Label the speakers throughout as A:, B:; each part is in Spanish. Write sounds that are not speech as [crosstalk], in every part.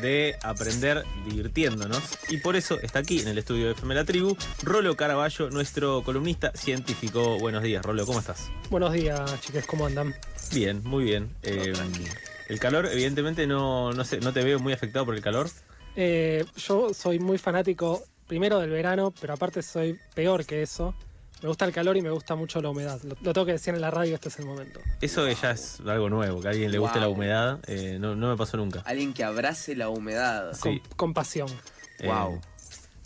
A: de aprender divirtiéndonos y por eso está aquí en el estudio de FM La Tribu Rolo Caraballo, nuestro columnista científico. Buenos días, Rolo, ¿cómo estás?
B: Buenos días, chicas, ¿cómo andan?
A: Bien, muy bien. Eh, el calor, evidentemente, no, no, sé, no te veo muy afectado por el calor.
B: Eh, yo soy muy fanático, primero del verano, pero aparte soy peor que eso. Me gusta el calor y me gusta mucho la humedad. Lo, lo tengo que decir en la radio, este es el momento.
A: Eso ya es algo nuevo, que a alguien le guste
C: Wow.
A: la humedad. eh, no, no me pasó nunca.
C: Alguien que abrace la humedad.
A: Sí.
B: Con, con pasión.
A: Eh,
C: Wow.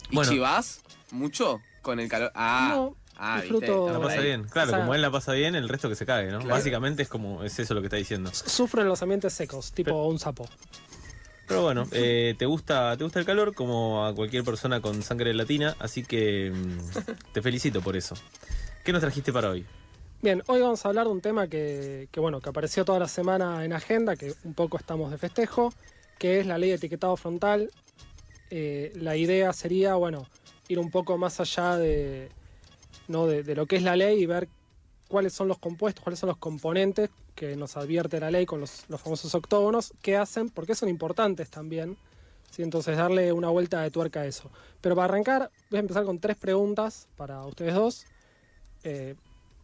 C: ¿Y
A: bueno.
C: chivas? ¿Mucho? Con el calor. Ah,
B: No,
C: ah
B: disfruto-
A: La pasa bien. Claro,
B: O sea-
A: como él la pasa bien, el resto que se cague, ¿no?
C: Claro.
A: Básicamente es como, es eso lo que está diciendo.
B: Sufro en los ambientes secos, tipo un sapo.
A: Pero bueno, eh, te gusta, te gusta el calor como a cualquier persona con sangre latina, así que mm, te felicito por eso. ¿Qué nos trajiste para hoy?
B: Bien, hoy vamos a hablar de un tema que, que, bueno, que apareció toda la semana en agenda, que un poco estamos de festejo, que es la ley de etiquetado frontal. Eh, la idea sería, bueno, ir un poco más allá de, ¿no? de, de lo que es la ley y ver cuáles son los compuestos, cuáles son los componentes que nos advierte la ley con los, los famosos octógonos, qué hacen, porque son importantes también. ¿sí? Entonces darle una vuelta de tuerca a eso. Pero para arrancar, voy a empezar con tres preguntas para ustedes dos. Eh,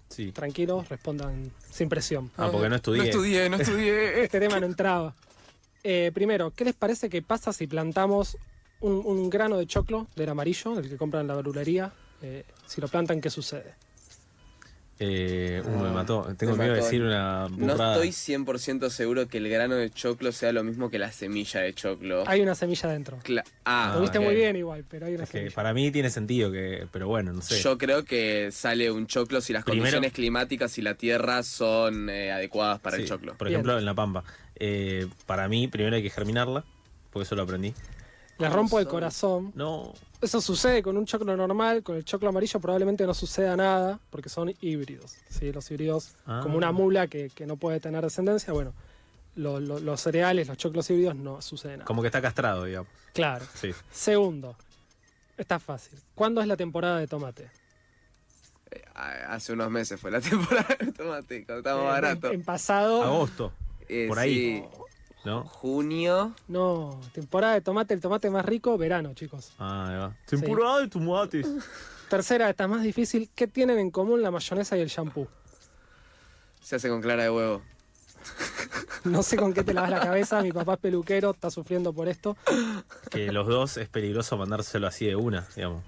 A: Sí.
B: tranquilos, respondan sin presión.
A: Ah, porque no estudié.
C: No estudié, no estudié. [laughs]
B: Este tema no entraba. Eh, primero, ¿qué les parece que pasa si plantamos un, un grano de choclo del amarillo, el que compran en la verdulería? Eh, si lo plantan, ¿qué sucede?
A: Eh, uh, me
C: Ah,
A: mató. Tengo
C: me
A: miedo de
C: mató.
A: decir una
C: No estoy 100% seguro que el grano de choclo sea lo mismo que la semilla de choclo.
B: Hay una semilla dentro.
C: Cla- ah,
B: lo viste muy bien igual, pero hay una
A: Es que
B: semilla.
A: para mí tiene sentido que, pero bueno, no sé.
C: Yo creo que sale un choclo si las
A: Primero-
C: condiciones climáticas y la tierra son eh, adecuadas para el choclo.
A: Por
B: Bien.
A: ejemplo, en la pampa. Eh, para mí, primero hay que germinarla, porque eso lo aprendí.
C: ¿Cómo
B: rompo el corazón.
A: No,
B: Eso sucede con un choclo normal, con el choclo amarillo probablemente no suceda nada, porque son híbridos. ¿sí? Los híbridos,
A: Ah.
B: como una mula que, que no puede tener descendencia, bueno, lo- lo- los cereales, los choclos híbridos no sucede nada.
A: como que está castrado, digamos.
B: Claro.
A: Sí.
B: Segundo, está fácil. ¿Cuándo es la temporada de tomate?
C: Eh, hace unos meses fue la [laughs] temporada de tomate, cuando estaba
B: Eh,
C: barato.
B: En, en pasado,
A: Agosto,
C: Eh,
A: por ahí.
C: sí,
A: ¿no?
C: junio.
B: no, temporada de tomate, el tomate más rico, verano, chicos.
A: Ah, ahí va. Temporada de tomates.
B: Tercera, esta más difícil, ¿qué tienen en común la mayonesa y el shampoo?
C: Se hace con clara de huevo. [laughs]
B: No sé con qué te lavas la cabeza, mi papá es peluquero, está sufriendo por esto.
A: Que los dos es peligroso mandárselo así de una, digamos.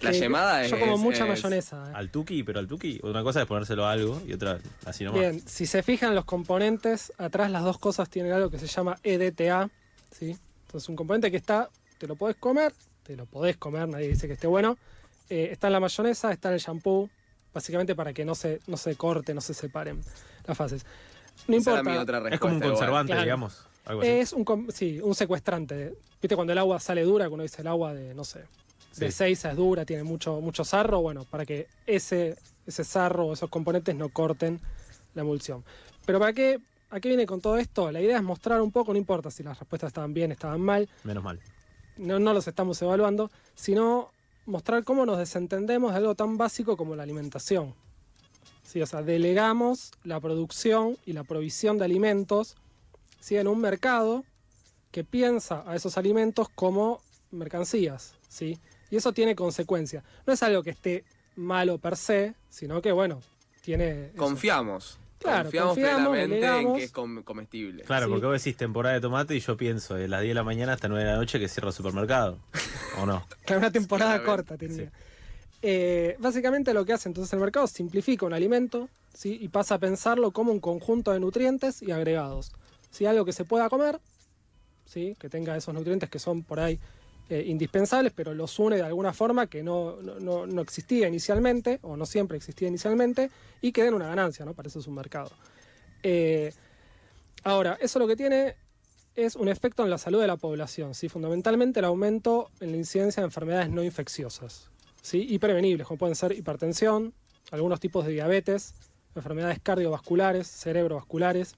C: La llamada es.
B: Yo como mucha
C: es-
B: mayonesa. eh.
A: Al tuki, pero al tuki, una cosa es ponérselo a algo y otra así nomás.
B: Bien, si se fijan los componentes, atrás las dos cosas tienen algo que se llama EDTA, ¿sí? Entonces un componente que está, te lo podés comer, te lo podés comer, nadie dice que esté bueno. Eh, está en la mayonesa, está en el shampoo, básicamente para que no se, no se corte, no se separen las fases. No
C: esa
B: importa.
C: otra
A: es como un conservante,
B: Claro.
A: digamos. Algo así.
B: Es un, sí, un secuestrante. ¿Viste cuando el agua sale dura? Cuando dice el agua de, no sé, de
A: Sí.
B: 6 es dura, tiene mucho, mucho sarro. Bueno, para que ese, ese sarro o esos componentes no corten la emulsión. Pero ¿para qué? ¿A qué viene con todo esto? La idea es mostrar un poco, no importa si las respuestas estaban bien, estaban mal,
A: Menos mal.
B: no, no los estamos evaluando, sino mostrar cómo nos desentendemos de algo tan básico como la alimentación. Sí, o sea, delegamos la producción y la provisión de alimentos ¿sí? en un mercado que piensa a esos alimentos como mercancías. ¿sí? Y eso tiene consecuencias. No es algo que esté malo per se, sino que, bueno, tiene... eso.
C: Confiamos.
B: Claro,
C: confiamos,
B: confiamos,
C: plenamente en que es com- comestible.
A: Claro,
B: Sí.
A: porque vos decís temporada de tomate y yo pienso de las 10 de la mañana hasta 9 de la noche que cierra el supermercado. ¿O no? [laughs]
B: Claro, una temporada corta tenía. Eh, básicamente lo que hace entonces el mercado es simplifica un alimento ¿sí? y pasa a pensarlo como un conjunto de nutrientes y agregados. ¿sí? Algo que se pueda comer, ¿sí? que tenga esos nutrientes que son por ahí eh, indispensables, pero los une de alguna forma que no, no- no- existía inicialmente, o no siempre existía inicialmente, y que den una ganancia, ¿no? Para eso es un mercado. Eh, ahora, eso lo que tiene es un efecto en la salud de la población, ¿sí? fundamentalmente el aumento en la incidencia de enfermedades no infecciosas ¿sí? y prevenibles, como pueden ser hipertensión, algunos tipos de diabetes, enfermedades cardiovasculares, cerebrovasculares.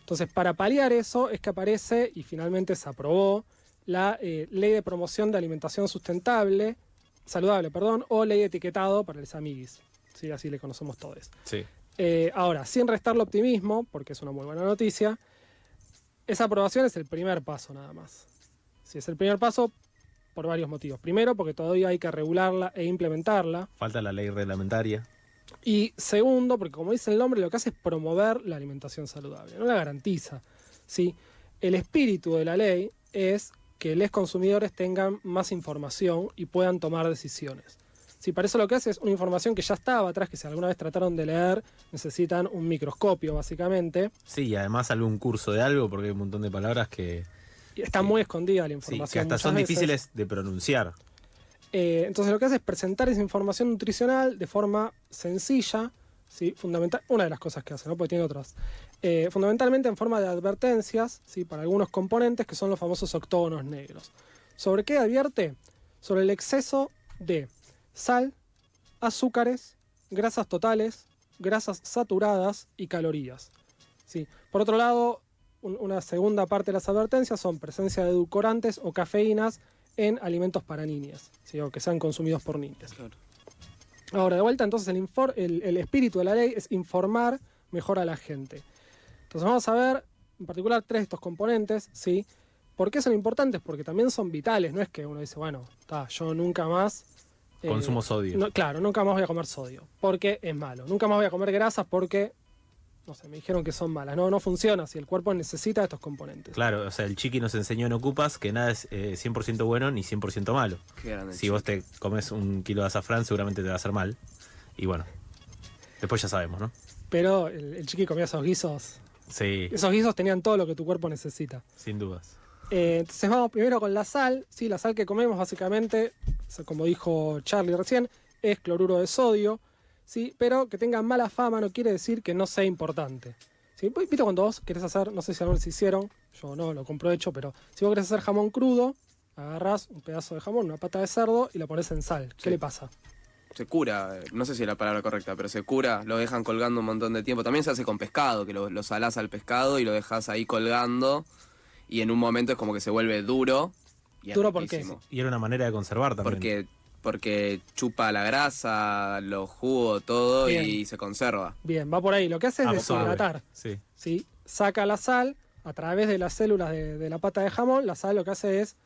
B: Entonces, para paliar eso es que aparece y finalmente se aprobó la eh, Ley de Promoción de Alimentación Sustentable, Saludable, perdón, o Ley de Etiquetado para los amiguis. ¿sí? Así le conocemos todos.
A: Sí.
B: Eh, ahora, sin restarle optimismo, porque es una muy buena noticia, esa aprobación es el primer paso nada más. Sí, es el primer paso por varios motivos. Primero, porque todavía hay que regularla e implementarla.
A: Falta la ley reglamentaria.
B: Y segundo, porque como dice el nombre, lo que hace es promover la alimentación saludable, no la garantiza. ¿sí? El espíritu de la ley es que los consumidores tengan más información y puedan tomar decisiones. Si para eso lo que hace es una información que ya estaba atrás, que si alguna vez trataron de leer, necesitan un microscopio, básicamente.
A: Sí, y además algún curso de algo, porque hay un montón de palabras que,
B: Está
A: Sí.
B: muy escondida la
A: sí,
B: información.
A: que hasta son
B: veces.
A: difíciles de pronunciar.
B: Eh, entonces lo que hace es presentar esa información nutricional de forma sencilla, ¿sí? Fundamental, una de las cosas que hace, ¿no? porque tiene otras. Eh, fundamentalmente en forma de advertencias ¿sí? para algunos componentes que son los famosos octógonos negros. ¿Sobre qué advierte? Sobre el exceso de sal, azúcares, grasas totales, grasas saturadas y calorías. ¿sí? Por otro lado, un- una segunda parte de las advertencias son presencia de edulcorantes o cafeínas en alimentos para niñas, ¿sí? o que sean consumidos por niñas.
C: Claro.
B: Ahora, de vuelta, entonces el, el- el espíritu de la ley es informar mejor a la gente. Entonces vamos a ver en particular tres de estos componentes, ¿sí? ¿Por qué son importantes? Porque también son vitales, no es que uno dice, bueno, ta, yo nunca más... eh,
A: Consumo sodio.
B: no, claro, nunca más voy a comer sodio, porque es malo. Nunca más voy a comer grasas porque, no sé, me dijeron que son malas. No, no funciona si el cuerpo necesita estos componentes.
A: Claro, o sea, el chiqui nos enseñó en Ocupas que nada es eh, 100% bueno ni 100% malo.
C: Qué grande.
A: Si vos te comes un kilo de azafrán, seguramente te va a hacer mal. Y bueno, después ya sabemos, ¿no?
B: Pero el, el chiqui comía esos guisos.
A: Sí,
B: Esos guisos tenían todo lo que tu cuerpo necesita.
A: sin dudas.
B: Eh, entonces vamos primero con la sal. Sí, la sal que comemos básicamente, como dijo Charlie recién, es cloruro de sodio. Sí, pero que tenga mala fama no quiere decir que no sea importante. ¿Sí? Viste cuando vos querés hacer, no sé si alguna vez hicieron, yo no, lo compro hecho, pero si vos querés hacer jamón crudo, agarrás un pedazo de jamón, una pata de cerdo y la pones en sal. ¿Qué
C: Sí.
B: le pasa?
C: Se cura, eh, no sé si es la palabra correcta, pero se cura, lo dejan colgando un montón de tiempo. También se hace con pescado, que lo, lo salás al pescado y lo dejas ahí colgando. Y en un momento es como que se vuelve duro. Y
B: ¿Duro por qué?
C: riquísimo.
A: Y era una manera de conservar también.
C: Porque, porque chupa la grasa, los jugos, todo
B: Bien.
C: y se conserva.
B: Bien, va por ahí. Lo que hace es
A: Absorbe.
B: deshidratar.
A: Sí.
B: ¿sí? Saca la sal a través de las células de, de la pata de jamón. La sal lo que hace es,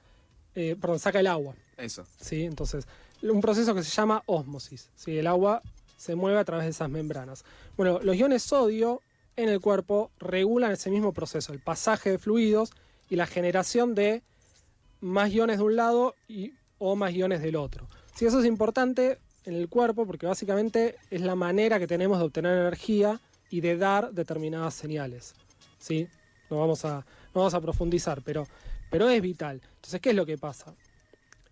B: eh, perdón, saca el agua.
C: Eso.
B: ¿sí? Entonces, un proceso que se llama ósmosis. ¿sí? El agua se mueve a través de esas membranas. Bueno, los iones sodio en el cuerpo regulan ese mismo proceso, el pasaje de fluidos y la generación de más iones de un lado y, o más iones del otro. Sí, eso es importante en el cuerpo porque básicamente es la manera que tenemos de obtener energía y de dar determinadas señales. ¿sí? No, vamos a, no vamos a profundizar, pero, pero es vital. Entonces, ¿qué es lo que pasa?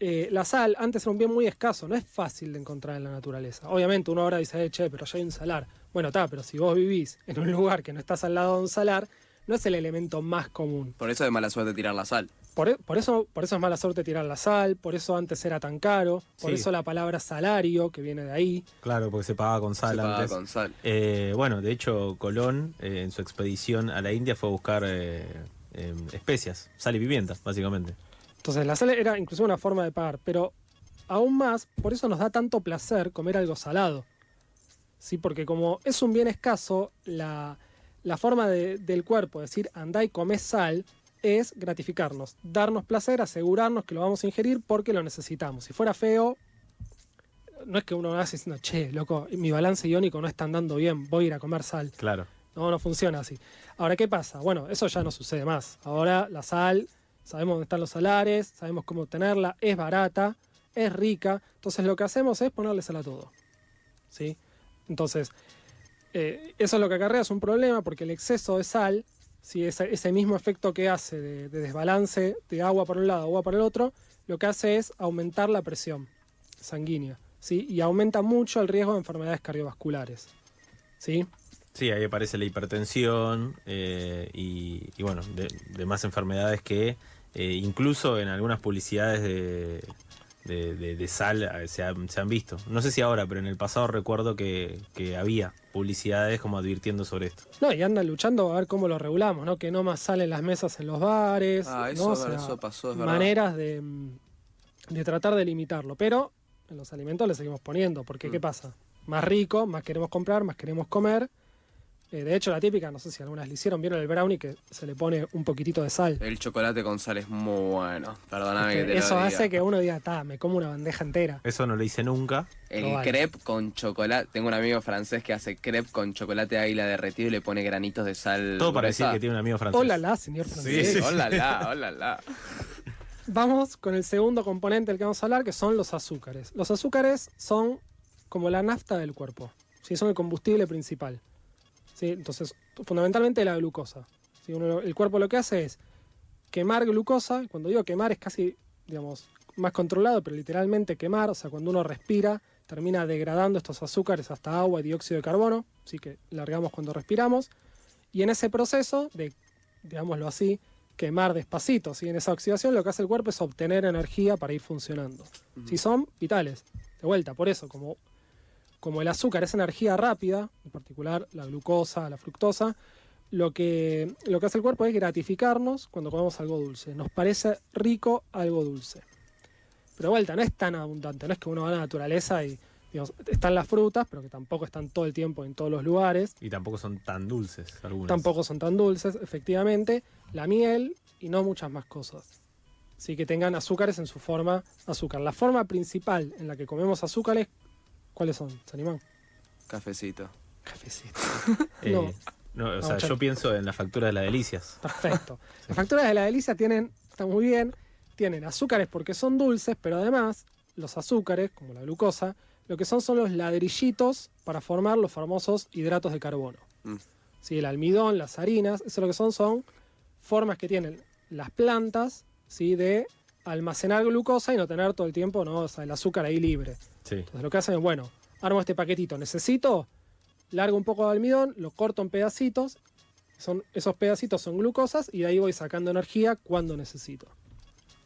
B: Eh, la sal antes era un bien muy escaso, no es fácil de encontrar en la naturaleza. Obviamente uno ahora dice, eh, che, pero ya hay un salar. Bueno, está, pero si vos vivís en un lugar que no estás al lado de un salar, no es el elemento más común.
C: Por eso es mala suerte tirar la sal.
B: Por, e- por eso, por eso es mala suerte tirar la sal, por eso antes era tan caro, por
A: Sí.
B: eso la palabra salario, que viene de ahí.
A: Claro, porque se pagaba con sal
C: se
A: antes.
C: con sal.
A: Eh, bueno, de hecho, Colón eh, en su expedición a la India fue a buscar eh, eh, especias, sal y pimienta, básicamente.
B: Entonces la sal era incluso una forma de pagar, pero aún más, por eso nos da tanto placer comer algo salado. ¿Sí? Porque como es un bien escaso, la, la forma de- del cuerpo de decir andá y comé sal es gratificarnos, darnos placer, asegurarnos que lo vamos a ingerir porque lo necesitamos. Si fuera feo, no es que uno hace diciendo, che, loco, mi balance iónico no está andando bien, voy a ir a comer sal.
A: Claro.
B: No, no funciona así. Ahora, ¿qué pasa? Bueno, eso ya no sucede más. Ahora la sal, sabemos dónde están los salares, sabemos cómo obtenerla, es barata, es rica. Entonces lo que hacemos es ponerle sal a todo. ¿Sí? Entonces, eh, eso es lo que acarrea es un problema porque el exceso de sal, ¿sí? ese, mismo efecto que hace de, de desbalance de agua por un lado, agua por el otro, lo que hace es aumentar la presión sanguínea. ¿sí? Y aumenta mucho el riesgo de enfermedades cardiovasculares. ¿sí?
A: Sí, ahí aparece la hipertensión eh, y, y bueno, de, enfermedades que eh, incluso en algunas publicidades de, de- de- de sal eh, se han, se han visto. No sé si ahora, pero en el pasado recuerdo que, que había publicidades como advirtiendo sobre esto.
B: No, y andan luchando a ver cómo lo regulamos, ¿no? Que no más salen las mesas en los bares.
C: Ah,
B: ¿no?
C: eso,
B: O sea,
C: eso pasó, es verdad.
B: maneras de, mm, de tratar de limitarlo. Pero en los alimentos le seguimos poniendo, porque
C: Mm.
B: ¿qué pasa? Más rico, más queremos comprar, más queremos comer. Eh, de hecho, la típica, no sé si algunas le hicieron, vieron el brownie que se le pone un poquitito de sal.
C: El chocolate con sal es muy bueno. Perdóname que,
B: Que
C: te lo
B: eso
C: diga.
B: hace que uno diga, ta, me como una bandeja entera.
A: Eso no lo hice nunca.
C: El crepe con chocolate. Tengo un amigo francés que hace crepe con chocolate de águila derretido y le pone granitos de sal.
A: Todo para decir que tiene un amigo francés.
B: Hola, la, señor francés.
A: sí.
C: Hola, la, hola, la. [laughs]
B: Vamos con el segundo componente del que vamos a hablar, que son los azúcares. Los azúcares son como la nafta del cuerpo, ¿sí? son el combustible principal. ¿Sí? Entonces, fundamentalmente la glucosa. ¿sí? Uno lo- el cuerpo lo que hace es quemar glucosa, cuando digo quemar es casi, digamos, más controlado, pero literalmente quemar, o sea, cuando uno respira, termina degradando estos azúcares hasta agua y dióxido de carbono, así que largamos cuando respiramos, y en ese proceso de, digámoslo así, quemar despacito, ¿sí? en esa oxidación lo que hace el cuerpo es obtener energía para ir funcionando. Si son vitales, de vuelta, por eso, como, como el azúcar es energía rápida, en particular la glucosa, la fructosa, lo que, lo que hace el cuerpo es gratificarnos cuando comemos algo dulce. Nos parece rico algo dulce. Pero de vuelta, no es tan abundante, no es que uno va a la naturaleza y digamos, están las frutas, pero que tampoco están todo el tiempo en todos los lugares.
A: Y tampoco son tan dulces algunas.
B: Tampoco son tan dulces, efectivamente. La miel y no muchas más cosas. Sí, que tengan azúcares en su forma azúcar. La forma principal en la que comemos azúcares, ¿cuáles son? ¿Se animan?
C: Cafecito.
B: Cafecito. [laughs]
A: Eh,
B: No.
A: no, o sea, yo pienso en la factura de las delicias.
B: Perfecto. [laughs] Las facturas de la delicia tienen, está muy bien, tienen azúcares porque son dulces, pero además los azúcares, como la glucosa, lo que son son los ladrillitos para formar los famosos hidratos de carbono.
C: Mm.
B: Sí, el almidón, las harinas, eso lo que son son formas que tienen las plantas ¿sí? de almacenar glucosa y no tener todo el tiempo ¿no? O sea, el azúcar ahí libre.
A: Sí.
B: Entonces lo que hacen es, bueno, armo este paquetito, necesito, largo un poco de almidón, lo corto en pedacitos, son, esos pedacitos son glucosas y de ahí voy sacando energía cuando necesito.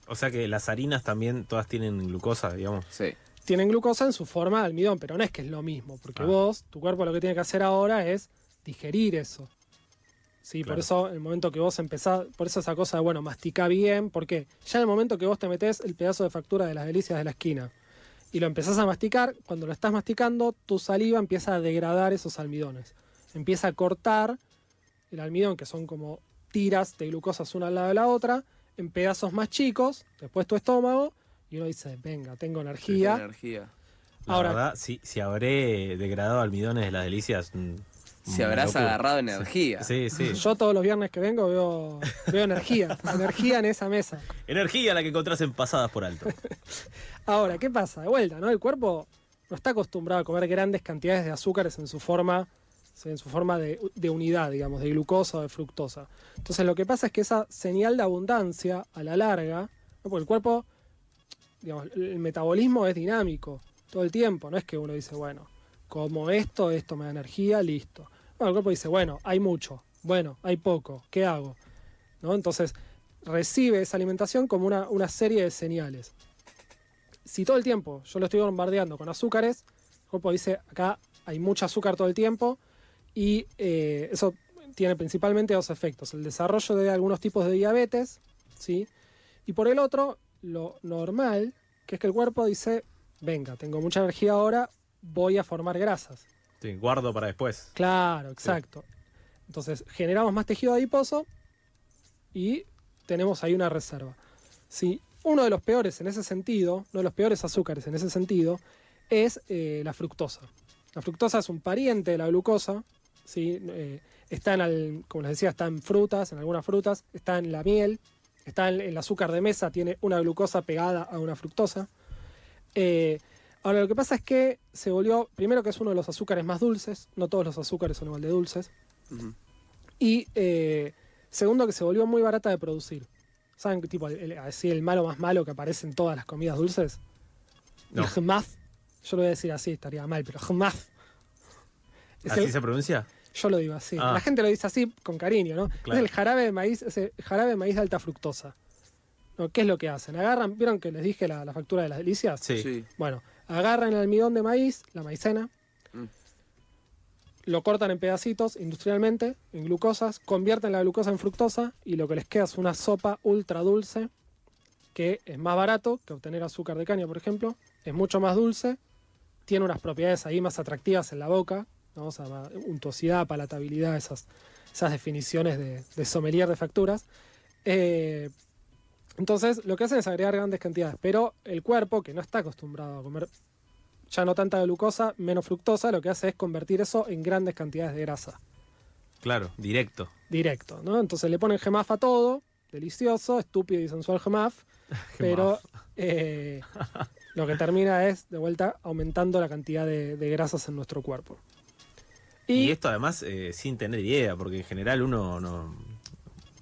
A: O sea que las harinas también todas tienen glucosa, digamos.
C: Sí.
B: Tienen glucosa en su forma de almidón, pero no es que es lo mismo, porque
A: Ah.
B: vos, tu cuerpo lo que tiene que hacer ahora es digerir eso. Sí, por eso el momento que vos empezás, por eso esa cosa de, bueno, mastica bien, porque ya en el momento que vos te metés el pedazo de factura de las delicias de la esquina y lo empezás a masticar, cuando lo estás masticando, tu saliva empieza a degradar esos almidones. Empieza a cortar el almidón, que son como tiras de glucosas una al lado de la otra, en pedazos más chicos, después tu estómago, y uno dice, venga, tengo energía.
C: Energía.
A: La
B: Ahora-
A: verdad, si, si habré degradado almidones de las delicias. Mm,
C: Si
A: una
C: habrás
A: locura.
C: agarrado energía.
A: Sí, sí.
B: Yo todos los viernes que vengo veo, veo energía, [laughs] energía en esa mesa.
A: Energía la que encontrás en pasadas por alto. [laughs]
B: Ahora, ¿qué pasa? De vuelta, ¿no? El cuerpo no está acostumbrado a comer grandes cantidades de azúcares en su forma, en su forma de, de unidad, digamos, de glucosa o de fructosa. Entonces lo que pasa es que esa señal de abundancia, a la larga, ¿no? porque el cuerpo, digamos, el metabolismo es dinámico todo el tiempo, no es que uno dice, bueno, como esto, esto me da energía, listo. El cuerpo dice, bueno, hay mucho, bueno, hay poco, ¿qué hago? ¿No? Entonces recibe esa alimentación como una, una serie de señales si todo el tiempo yo lo estoy bombardeando con azúcares, el cuerpo dice, acá hay mucho azúcar todo el tiempo y eh, eso tiene principalmente dos efectos. El desarrollo de algunos tipos de diabetes, ¿sí? Y por el otro, lo normal, que es que el cuerpo dice, venga, tengo mucha energía ahora, voy a formar grasas.
A: Sí, guardo para después.
B: Claro, exacto. Entonces generamos más tejido adiposo y tenemos ahí una reserva. Si uno de los peores en ese sentido, uno de los peores azúcares en ese sentido, es eh, la fructosa. La fructosa es un pariente de la glucosa, ¿sí? Eh, está en, como les decía, está en frutas, en algunas frutas, está en la miel, está en el azúcar de mesa, tiene una glucosa pegada a una fructosa. Eh, ahora, lo que pasa es que se volvió, primero que es uno de los azúcares más dulces, no todos los azúcares son igual de dulces, y eh, segundo que se volvió muy barata de producir. ¿Saben qué tipo, el, el- así el malo más malo que aparece en todas las comidas dulces?
A: No.
B: El jmaf. Yo lo voy a decir así, estaría mal, pero jmaf. Es
A: ¿Así
B: el-
A: se pronuncia?
B: Yo lo digo así.
A: Ah.
B: La gente lo dice así con cariño, ¿no?
A: Claro.
B: Es el jarabe de maíz, ese jarabe de maíz de alta fructosa. ¿No? ¿Qué es lo que hacen? Agarran, ¿vieron que les dije la, la factura de las delicias?
A: Sí.
C: Sí.
B: Bueno, agarran el almidón de maíz, la maicena,
C: Mm.
B: lo cortan en pedacitos industrialmente, en glucosas, convierten la glucosa en fructosa y lo que les queda es una sopa ultra dulce que es más barato que obtener azúcar de caña, por ejemplo, es mucho más dulce, tiene unas propiedades ahí más atractivas en la boca, ¿no? O sea, untuosidad, palatabilidad, esas, esas definiciones de, de sommelier de facturas. Eh, entonces, lo que hacen es agregar grandes cantidades, pero el cuerpo, que no está acostumbrado a comer ya no tanta glucosa, menos fructosa, lo que hace es convertir eso en grandes cantidades de grasa,
A: Claro, directo.
B: directo, ¿no? Entonces le ponen gemaf a todo, delicioso, estúpido y sensual gemaf, [laughs] pero eh, lo que termina es, de vuelta, aumentando la cantidad de, de grasas en nuestro cuerpo.
A: Y, esto además eh, sin tener idea, porque en general uno no...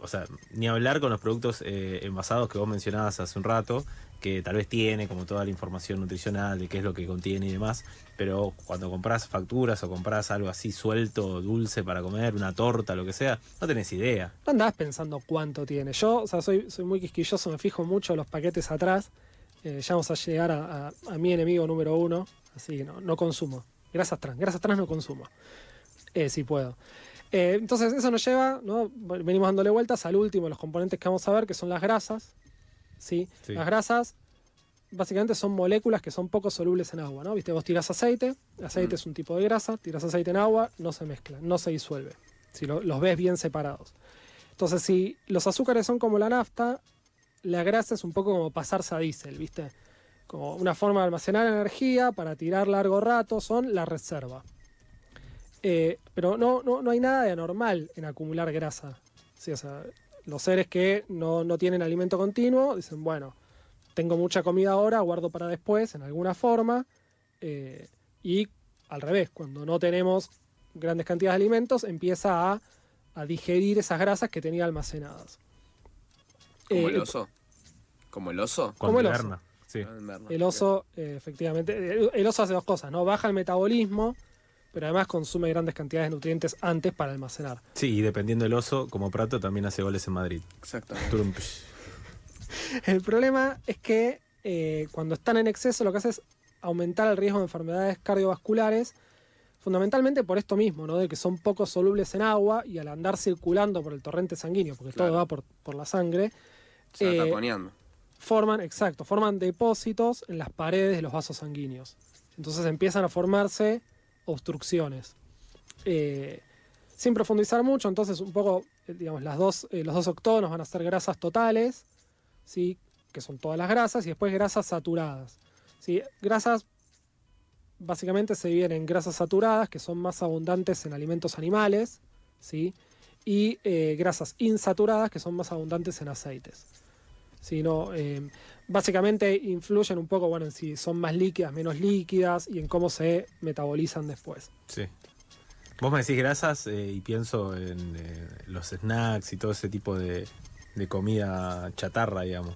A: O sea, ni hablar con los productos eh, envasados que vos mencionabas hace un rato, que tal vez tiene como toda la información nutricional de qué es lo que contiene y demás, pero cuando compras facturas o compras algo así suelto, dulce para comer, una torta, lo que sea, no tenés idea.
B: No andás pensando cuánto tiene. Yo, o sea, soy, muy quisquilloso, me fijo mucho en los paquetes atrás. Eh, ya vamos a llegar a, mi enemigo número uno, así que no, no consumo. Grasas trans, grasas trans no consumo. Eh, si puedo. Eh, entonces, eso nos lleva, ¿no? venimos dándole vueltas al último los componentes que vamos a ver, que son las grasas. ¿sí?
A: Sí.
B: Las grasas básicamente son moléculas que son poco solubles en agua. ¿no? ¿Viste? Vos tirás aceite, aceite es un tipo de grasa, tirás aceite en agua, no se mezcla, no se disuelve. Si lo- los ves bien separados. Entonces, si los azúcares son como la nafta, la grasa es un poco como pasarse a diésel, ¿viste? Como una forma de almacenar energía para tirar largo rato, son la reserva. Eh, pero no, no, no hay nada de anormal en acumular grasa. Sí, o sea, los seres que no, no tienen alimento continuo dicen, bueno, tengo mucha comida ahora, guardo para después en alguna forma. eh, y al revés, cuando no tenemos grandes cantidades de alimentos, empieza a, a digerir esas grasas que tenía almacenadas.
C: Como
B: Eh,
C: el oso. Como el oso.
B: Como el oso.
A: Sí.
C: Ah.
B: El oso, eh, efectivamente, el, el oso hace dos cosas, ¿no? Baja el metabolismo, pero además consume grandes cantidades de nutrientes antes para almacenar.
A: Sí, y dependiendo del oso, como Prato también hace goles en Madrid.
C: Exactamente. [laughs]
B: El problema es que eh, cuando están en exceso lo que hace es aumentar el riesgo de enfermedades cardiovasculares, fundamentalmente por esto mismo, ¿no? De que son poco solubles en agua y al andar circulando por el torrente sanguíneo, porque
C: Claro.
B: todo va por, por la sangre,
C: Se
B: Eh,
C: taponeando.
B: forman, exacto, forman depósitos en las paredes de los vasos sanguíneos. Entonces empiezan a formarse obstrucciones. Eh, sin profundizar mucho, entonces un poco, eh, digamos, las dos, eh, los dos octógonos van a ser grasas totales, ¿sí? que son todas las grasas, y después grasas saturadas. ¿sí? Grasas básicamente se dividen en grasas saturadas, que son más abundantes en alimentos animales, ¿sí? y grasas insaturadas, que son más abundantes en aceites. ¿sí? No, básicamente influyen un poco bueno, en si son más líquidas, menos líquidas, y en cómo se metabolizan después.
A: Sí. Vos me decís grasas eh, y pienso en eh, los snacks y todo ese tipo de, de comida chatarra, digamos.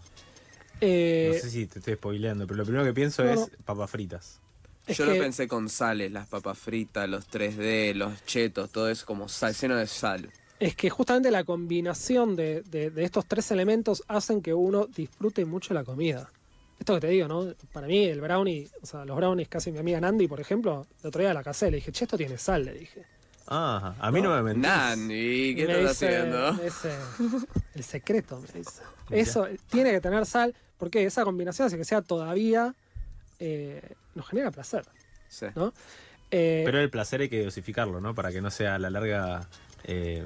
B: Eh,
A: no sé si te estoy spoileando, pero lo primero que pienso
B: no,
A: es
B: no.
A: papas fritas.
B: es
C: Yo
B: que-
C: lo pensé con sales, las papas fritas, los 3D, los chetos, todo eso como sal, lleno de sal.
B: Es que justamente la combinación de, de- de estos tres elementos hacen que uno disfrute mucho la comida. Esto que te digo, ¿no? Para mí el brownie, o sea, los brownies casi mi amiga Nandi, por ejemplo, el otro día la casé, le dije, che, esto tiene sal, le dije.
A: Ah, a mí no, me mentís.
C: Nani, ¿qué
B: Me
C: estás
B: dice-
C: haciendo?
B: me dice, el secreto, me dice. Eso tiene que tener sal, porque esa combinación hace que sea todavía, eh, nos genera placer,
C: Sí.
B: ¿no? Eh,
A: Pero el placer hay que dosificarlo, ¿no? Para que no sea a la larga eh,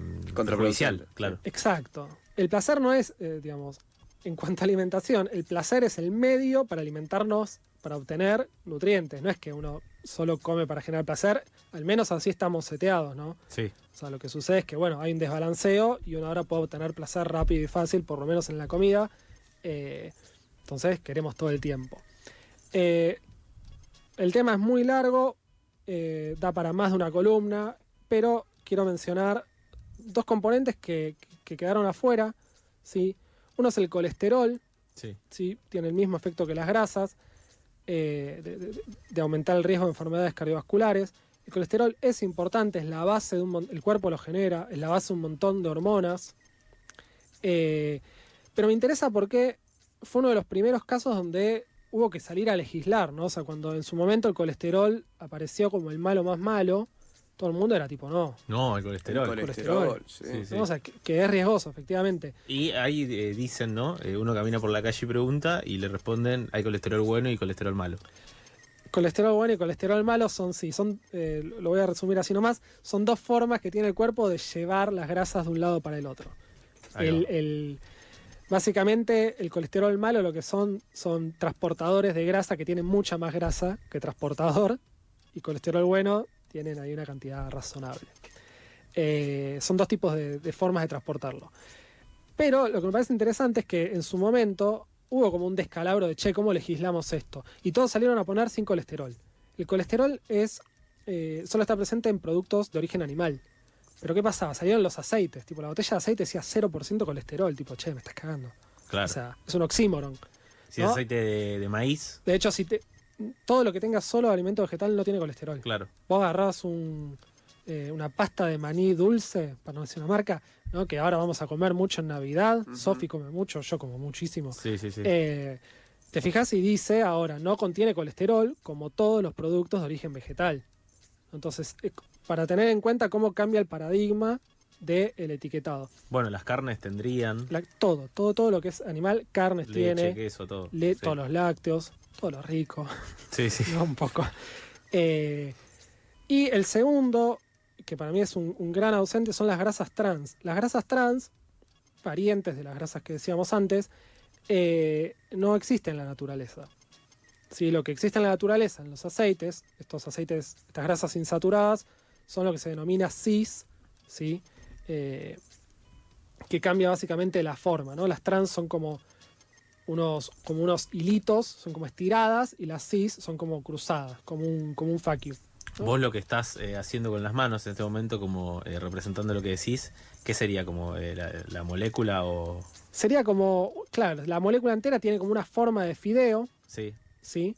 A: claro.
B: Exacto. El placer no es, eh, digamos, en cuanto a alimentación, el placer es el medio para alimentarnos, para obtener nutrientes. No es que uno solo come para generar placer, al menos así estamos seteados, ¿no?
A: Sí.
B: O sea, lo que sucede es que, bueno, hay un desbalanceo y uno ahora puede obtener placer rápido y fácil, por lo menos en la comida. eh, entonces, queremos todo el tiempo. Eh, el tema es muy largo, eh, da para más de una columna, pero quiero mencionar dos componentes que, que quedaron afuera. ¿sí? Uno es el colesterol,
A: Sí.
B: ¿sí? tiene el mismo efecto que las grasas, eh, de, de- de aumentar el riesgo de enfermedades cardiovasculares. El colesterol es importante, es la base de un el cuerpo lo genera, es la base de un montón de hormonas. Eh, pero me interesa porque fue uno de los primeros casos donde hubo que salir a legislar, ¿no? O sea, cuando en su momento el colesterol apareció como el malo más malo, todo el mundo era tipo, no,
A: No, el colesterol.
C: El colesterol, sí.
A: Sí, sí.
B: ¿no? O sea, que, que es riesgoso, efectivamente.
A: Y ahí eh, dicen, ¿no? Eh, uno camina por la calle y pregunta y le responden, hay colesterol bueno y colesterol malo.
B: Colesterol bueno y colesterol malo son, sí, son, eh, lo voy a resumir así nomás, son dos formas que tiene el cuerpo de llevar las grasas de un lado para el otro. El- básicamente el colesterol malo lo que son son transportadores de grasa que tienen mucha más grasa que transportador y colesterol bueno tienen ahí una cantidad razonable. Eh, son dos tipos de, de formas de transportarlo. Pero lo que me parece interesante es que en su momento hubo como un descalabro de, che, ¿cómo legislamos esto? Y todos salieron a poner sin colesterol. El colesterol es eh, solo está presente en productos de origen animal. Pero ¿qué pasaba? Salieron los aceites. Tipo, la botella de aceite decía 0% colesterol. Tipo, che, me estás cagando.
A: Claro.
B: O sea, es un oxímoron.
A: si
B: ¿no?
A: es aceite de, de maíz,
B: De hecho, si te, todo lo que tenga solo alimento vegetal no tiene colesterol.
A: claro.
B: Vos agarrás un, eh, una pasta de maní dulce, para no decir una marca, ¿no? que ahora vamos a comer mucho en Navidad.
C: Ujú.
B: Sofi come mucho, yo como muchísimo.
A: Sí, sí, sí.
B: Eh, te fijas y dice ahora, no contiene colesterol como todos los productos de origen vegetal. Entonces, eh, para tener en cuenta cómo cambia el paradigma del etiquetado.
A: Bueno, las carnes tendrían
B: La- todo, todo, todo lo que es animal, carnes
A: leche,
B: tiene,
A: queso, todo.
B: le-
A: Sí.
B: todos los lácteos, todo lo rico,
A: Sí, sí. [laughs]
B: ¿no? un poco. Eh, y el segundo, que para mí es un, un gran ausente, son las grasas trans. Las grasas trans, parientes de las grasas que decíamos antes, eh, no existen en la naturaleza. Sí, lo que existe en la naturaleza, en los aceites, estos aceites, estas grasas insaturadas, son lo que se denomina cis, ¿sí? Eh, que cambia básicamente la forma, ¿no? Las trans son como unos, como unos hilitos, son como estiradas, y las cis son como cruzadas, como un, como un fuck you. ¿no?
A: Vos lo que estás eh, haciendo con las manos en este momento, como eh, representando lo que decís, ¿qué sería? ¿Como eh, la, la molécula o...?
B: Sería como, claro, la molécula entera tiene como una forma de fideo,
A: Sí,
B: ¿sí?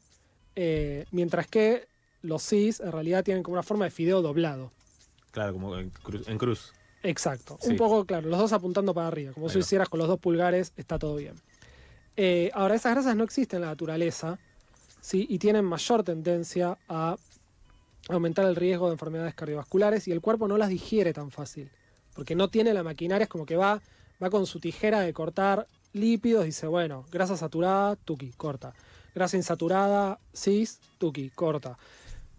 B: Mientras que los cis en realidad tienen como una forma de fideo doblado.
A: claro, como en, cru- en cruz.
B: Exacto.
A: Sí.
B: Un poco, claro, los dos apuntando para arriba. Como
A: Ahí
B: si
A: va.
B: hicieras con los dos pulgares, está todo bien. Eh, ahora, esas grasas no existen en la naturaleza, ¿sí? Y tienen mayor tendencia a aumentar el riesgo de enfermedades cardiovasculares y el cuerpo no las digiere tan fácil. Porque no tiene la maquinaria, es como que va, va con su tijera de cortar lípidos, dice, bueno, grasa saturada, tuki, corta. Grasa insaturada, cis, tuki, corta.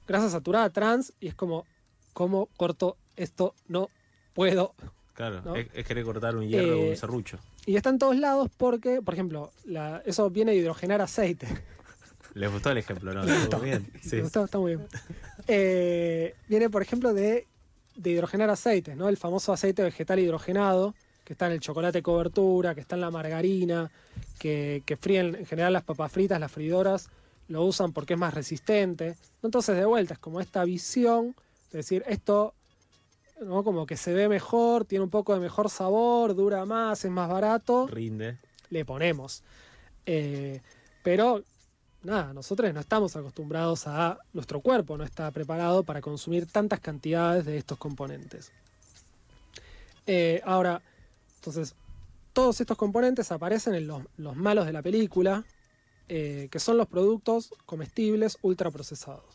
B: Grasa saturada, trans, y es como, ¿cómo corto esto? No puedo.
A: Claro,
B: ¿No?
A: es, es querer cortar un hierro
B: Eh,
A: con un serrucho.
B: Y está en todos lados porque, por ejemplo, la- eso viene de hidrogenar aceite.
A: ¿Les gustó el ejemplo? ¿No? ¿Estuvo bien? Sí.
B: Está, está muy bien. Eh, viene, por ejemplo, de, de hidrogenar aceites, ¿no? El famoso aceite vegetal hidrogenado, que está en el chocolate cobertura, que está en la margarina, que, que fríen en general las papas fritas, las fridoras, lo usan porque es más resistente. Entonces, de vuelta, es como esta visión de decir, esto, ¿no? Como que se ve mejor, tiene un poco de mejor sabor, dura más, es más barato
A: Rinde.
B: le ponemos. Eh, pero nada, nosotros no estamos acostumbrados a, nuestro cuerpo no está preparado para consumir tantas cantidades de estos componentes. Eh, ahora, entonces, todos estos componentes aparecen en los, los malos de la película, eh, que son los productos comestibles ultraprocesados.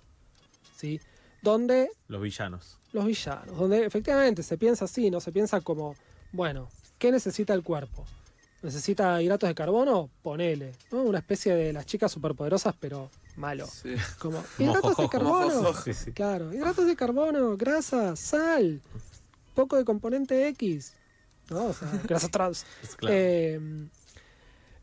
B: ¿sí? Donde
A: Los villanos.
B: los villanos, donde efectivamente se piensa así, no se piensa como, bueno, ¿qué necesita el cuerpo? ¿Necesita hidratos de carbono? Ponele, ¿no? Una especie de las chicas superpoderosas, pero malo.
C: Sí.
B: Como, [laughs] hidratos de carbono.
A: Sí, sí.
B: Claro, hidratos de carbono, grasa, sal, poco de componente X, ¿no? O sea, grasa trans.
A: Claro.
B: Eh,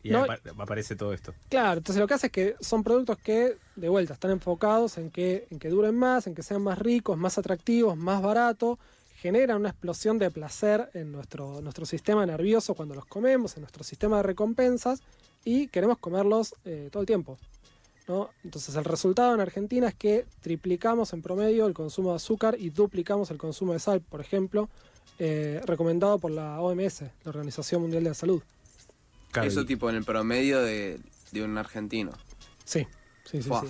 A: y
B: no-
A: apa- aparece todo esto.
B: Claro, entonces lo que hace es que son productos que, de vuelta, están enfocados en que, en que duren más, en que sean más ricos, más atractivos, más baratos, generan una explosión de placer en nuestro, nuestro sistema nervioso cuando los comemos, en nuestro sistema de recompensas, y queremos comerlos eh, todo el tiempo. ¿no? Entonces el resultado en Argentina es que triplicamos en promedio el consumo de azúcar y duplicamos el consumo de sal, por ejemplo, eh, recomendado por la OMS, la Organización Mundial de la Salud.
A: Claro,
C: Eso
A: y-
C: tipo en el promedio de, de un argentino.
B: Sí, sí, sí. Sí.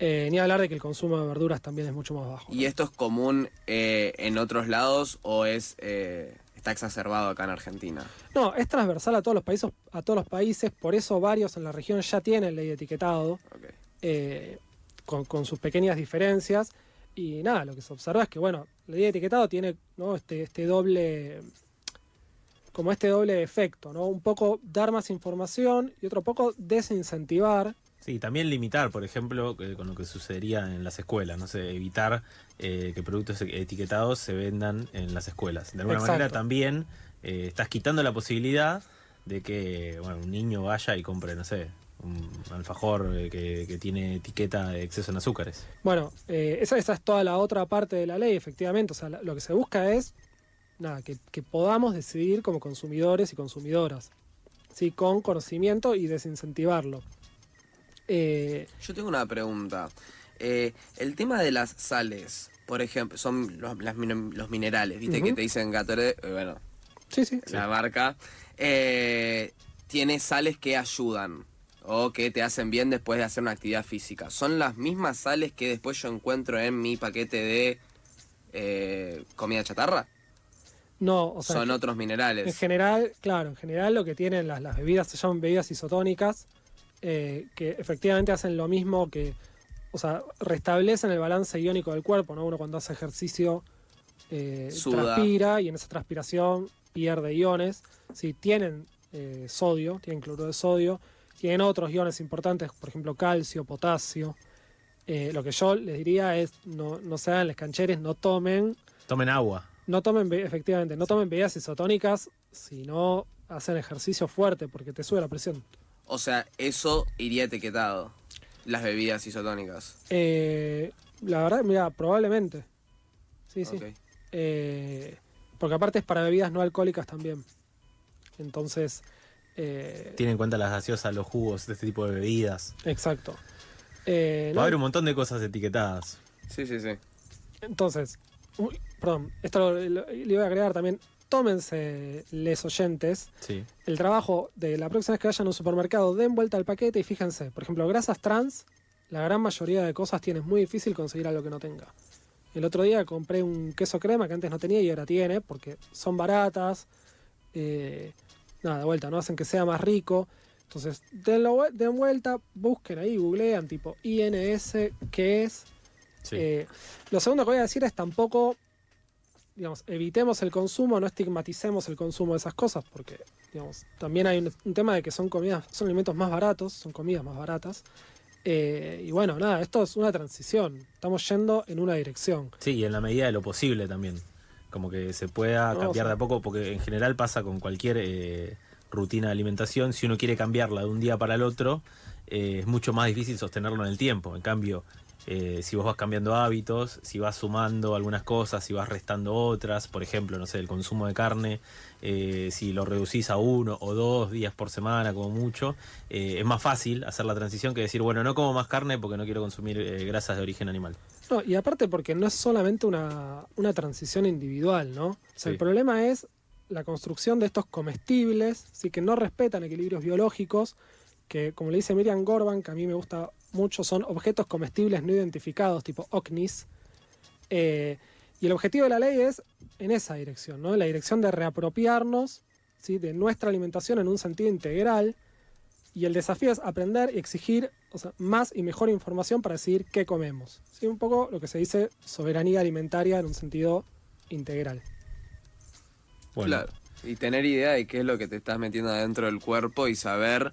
B: Eh, ni hablar de que el consumo de verduras también es mucho más bajo.
C: ¿Y esto es común eh, en otros lados o es eh, está exacerbado acá en Argentina?
B: No, es transversal a todos los países, a todos los países, por eso varios en la región ya tienen ley de etiquetado, con sus pequeñas diferencias. Y nada, lo que se observa es que, bueno, la ley de etiquetado tiene ¿no? este, este doble, como este doble efecto, ¿no? Un poco dar más información y otro poco desincentivar.
A: Sí, también limitar, por ejemplo, eh, con lo que sucedería en las escuelas, no sé, evitar eh, que productos etiquetados se vendan en las escuelas. De alguna
B: Exacto.
A: manera también eh, estás quitando la posibilidad de que bueno, un niño vaya y compre, no sé, un alfajor que, que tiene etiqueta de exceso en azúcares.
B: Bueno, eh, esa, esa es toda la otra parte de la ley, efectivamente. O sea, lo que se busca es nada, que, que podamos decidir como consumidores y consumidoras, ¿sí? con conocimiento y desincentivarlo. Eh,
C: Yo tengo una pregunta. Eh, el tema de las sales, por ejemplo, son los, las min- los minerales, viste que te dicen Gatorade, eh, bueno,
B: sí, sí.
C: la marca, eh, tiene sales que ayudan o que te hacen bien después de hacer una actividad física. ¿Son las mismas sales que después yo encuentro en mi paquete de eh, comida chatarra?
B: No, o sea,
C: Son
B: en-
C: otros
B: en
C: minerales.
B: general, claro, en general lo que tienen las, las bebidas se llaman bebidas isotónicas, eh, que efectivamente hacen lo mismo que, o sea, restablecen el balance iónico del cuerpo, ¿no? Uno cuando hace ejercicio eh, transpira y en esa transpiración pierde iones. Sí, tienen eh, sodio, tienen cloruro de sodio, tienen otros iones importantes, por ejemplo, calcio, potasio. Eh, lo que yo les diría es no, no se hagan les cancheres, no tomen
A: Tomen agua.
B: No tomen, efectivamente, no tomen bebidas isotónicas si no hacen ejercicio fuerte porque te sube la presión.
C: O sea, eso iría etiquetado. Las bebidas isotónicas.
B: Eh, la verdad, mira, probablemente. Sí, sí. Eh, porque aparte es para bebidas no alcohólicas también. Entonces, eh,
A: Tiene en cuenta las gaseosas, los jugos de este tipo de bebidas.
B: exacto. Eh,
A: Va
B: no,
A: a haber un montón de cosas etiquetadas.
C: Sí, sí, sí.
B: Entonces, uy, perdón, esto lo- le voy a agregar también. Tómense, les oyentes,
A: Sí.
B: el trabajo de la próxima vez que vayan a un supermercado, den vuelta al paquete y fíjense, por ejemplo, grasas trans, la gran mayoría de cosas tiene, es muy difícil conseguir algo que no tenga. El otro día compré un queso crema que antes no tenía y ahora tiene, porque son baratas, eh, nada, de vuelta, no hacen que sea más rico. Entonces, denlo, den vuelta, busquen ahí, googlean tipo INS, ¿qué es?
A: Sí.
B: Eh, lo segundo que voy a decir es tampoco, digamos, evitemos el consumo, no estigmaticemos el consumo de esas cosas, porque, digamos, también hay un, un tema de que son comidas, son alimentos más baratos, son comidas más baratas. Eh, y bueno, nada, esto es una transición, estamos yendo en una dirección.
A: Sí, y en la medida de lo posible también. Como que se pueda
B: No,
A: cambiar
B: o sea-
A: de a poco, porque en general pasa con cualquier eh, rutina de alimentación. Si uno quiere cambiarla de un día para el otro, eh, es mucho más difícil sostenerlo en el tiempo. En cambio, eh, si vos vas cambiando hábitos, si vas sumando algunas cosas, si vas restando otras, por ejemplo, no sé, el consumo de carne, eh, si lo reducís a uno o dos días por semana como mucho, eh, es más fácil hacer la transición que decir, bueno, no como más carne porque no quiero consumir grasas de origen animal.
B: No, y aparte porque no es solamente una, una transición individual, ¿no? O sea,
A: Sí.
B: el problema es la construcción de estos comestibles, sí que no respetan equilibrios biológicos, que como le dice Miriam Gorban, que a mí me gusta mucho, son objetos comestibles no identificados, tipo OCNIS. Eh, y el objetivo de la ley es en esa dirección, ¿no? En la dirección de reapropiarnos ¿sí? de nuestra alimentación en un sentido integral. Y el desafío es aprender y exigir o sea, más y mejor información para decidir qué comemos. ¿Sí? Un poco lo que se dice soberanía alimentaria en un sentido integral.
A: Bueno,
C: Claro. Y tener idea de qué es lo que te estás metiendo adentro del cuerpo y saber,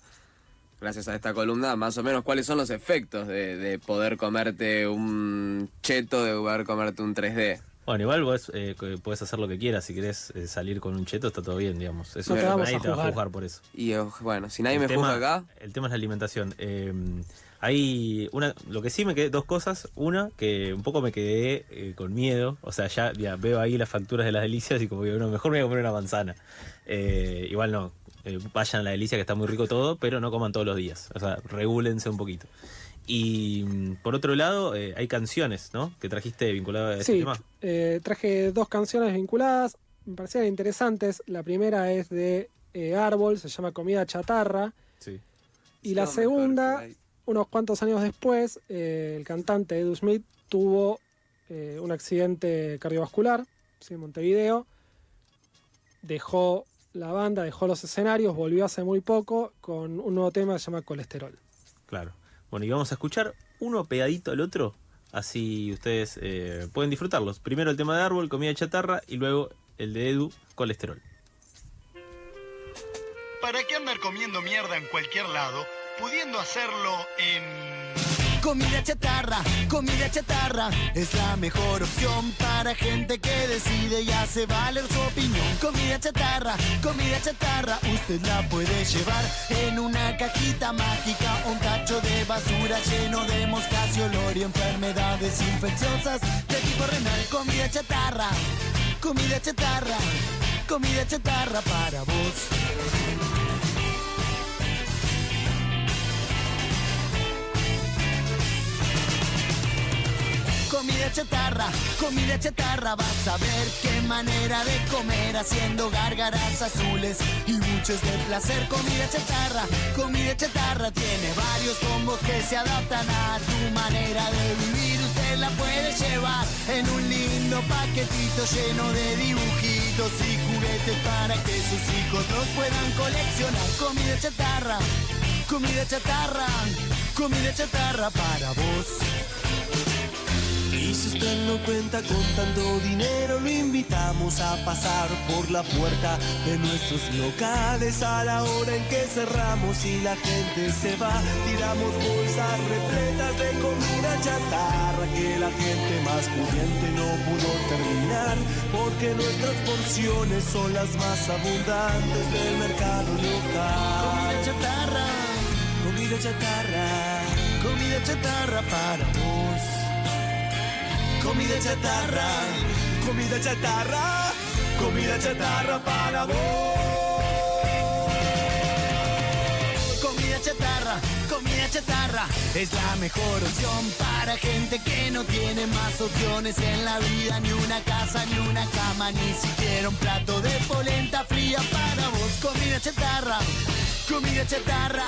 C: gracias a esta columna, más o menos cuáles son los efectos de, de poder comerte un cheto, de poder comerte un 3D.
A: Bueno, igual vos eh, que podés hacer lo que quieras. Si querés eh, salir con un cheto, está todo bien, digamos. Eso
B: No te
A: nadie
B: a
A: te va a
B: juzgar.
A: por eso.
C: Y eh, bueno, si nadie
A: el
C: me
A: tema,
C: juzga acá,
A: El tema es la alimentación. Eh, hay una, lo que sí me quedé, dos cosas. Una, que un poco me quedé eh, con miedo. O sea, ya, ya veo ahí las facturas de las delicias y como que bueno, mejor me voy a comer una manzana. Eh, igual no. Eh, vayan a la delicia que está muy rico todo, pero no coman todos los días. O sea, regúlense un poquito. Y mm, por otro lado, eh, hay canciones, ¿no? Que trajiste vinculadas a ese
B: Sí,
A: tema.
B: eh, traje dos canciones vinculadas, me parecían interesantes. La primera es de eh, Árbol, se llama Comida Chatarra.
A: Sí.
B: Y la segunda unos cuantos años después, eh, el cantante Edu Smith tuvo eh, un accidente cardiovascular sí, en Montevideo. Dejó la banda, dejó los escenarios, volvió hace muy poco con un nuevo tema que se llama Colesterol.
A: Claro. Bueno, y vamos a escuchar uno pegadito al otro, así ustedes eh, pueden disfrutarlos. Primero el tema de árbol, comida chatarra, y luego el de Edu, colesterol.
D: ¿Para qué andar comiendo mierda en cualquier lado, pudiendo hacerlo en...
E: Comida chatarra, comida chatarra es la mejor opción para gente que decide y hace valer su opinión. Comida chatarra, comida chatarra, usted la puede llevar en una cajita mágica, un tacho de basura lleno de moscas y olor y enfermedades infecciosas de tipo renal. Comida chatarra, comida chatarra, comida chatarra para vos. Comida chatarra, comida chatarra, vas a ver qué manera de comer haciendo gárgaras azules y buches de placer. Comida chatarra, comida chatarra, tiene varios combos que se adaptan a tu manera de vivir. Usted la puede llevar en un lindo paquetito lleno de dibujitos y juguetes para que sus hijos los puedan coleccionar. Comida chatarra, comida chatarra, comida chatarra para vos. Si usted no cuenta con tanto dinero, lo invitamos a pasar por la puerta de nuestros locales a la hora en que cerramos y la gente se va. Tiramos bolsas repletas de comida chatarra que la gente más pudiente no pudo terminar, porque nuestras porciones son las más abundantes del mercado local. Comida chatarra, comida chatarra, comida chatarra para vos. Comida chatarra, comida chatarra, comida chatarra para vos. Comida chatarra, comida chatarra es la mejor opción para gente que no tiene más opciones en la vida, ni una casa, ni una cama, ni siquiera un plato de polenta fría para vos. Comida chatarra, comida chatarra,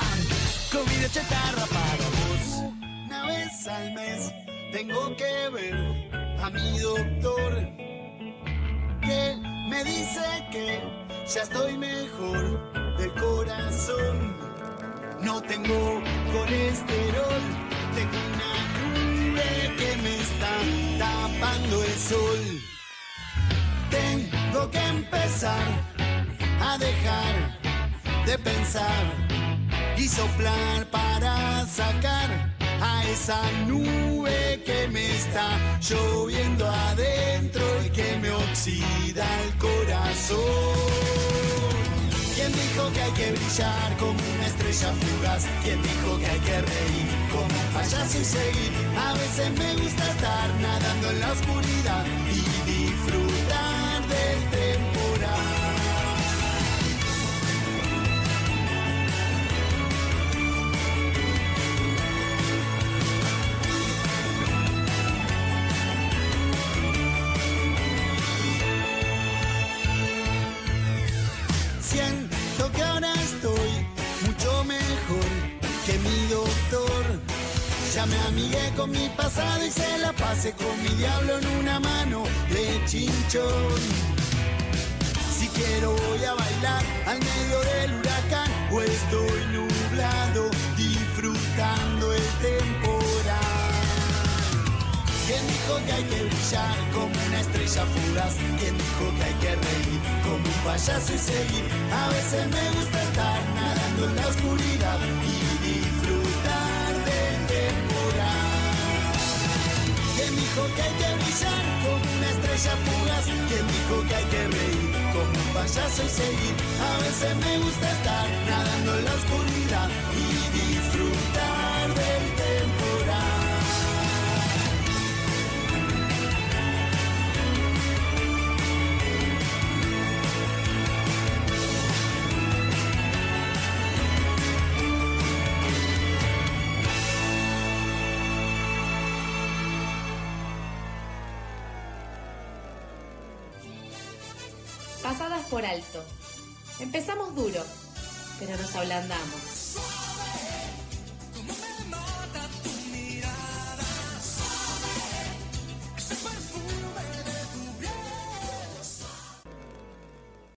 E: comida chatarra para vos. Una vez al mes tengo que ver a mi doctor que me dice que ya estoy mejor del corazón. No tengo colesterol, tengo una nube que me está tapando el sol. Tengo que empezar a dejar de pensar y soplar para sacar a esa nube que me está lloviendo adentro y que me oxida el corazón. ¿Quién dijo que hay que brillar como una estrella fugaz? ¿Quién dijo que hay que reír como un payaso y seguir? A veces me gusta estar nadando en la oscuridad Amigué con mi pasado y se la pasé con mi diablo en una mano de chinchón. Si quiero voy a bailar al medio del huracán o estoy nublado disfrutando el temporal. ¿Quién dijo que hay que brillar como una estrella fugaz? ¿Quién dijo que hay que reír como un payaso y seguir? A veces me gusta estar nadando en la oscuridad y que hay que brillar como una estrella fugaz? ¿Quién dijo que hay que reír como un payaso y seguir? A veces me gusta estar nadando en la oscuridad y disfrutar del
F: por alto. Empezamos duro, pero nos ablandamos.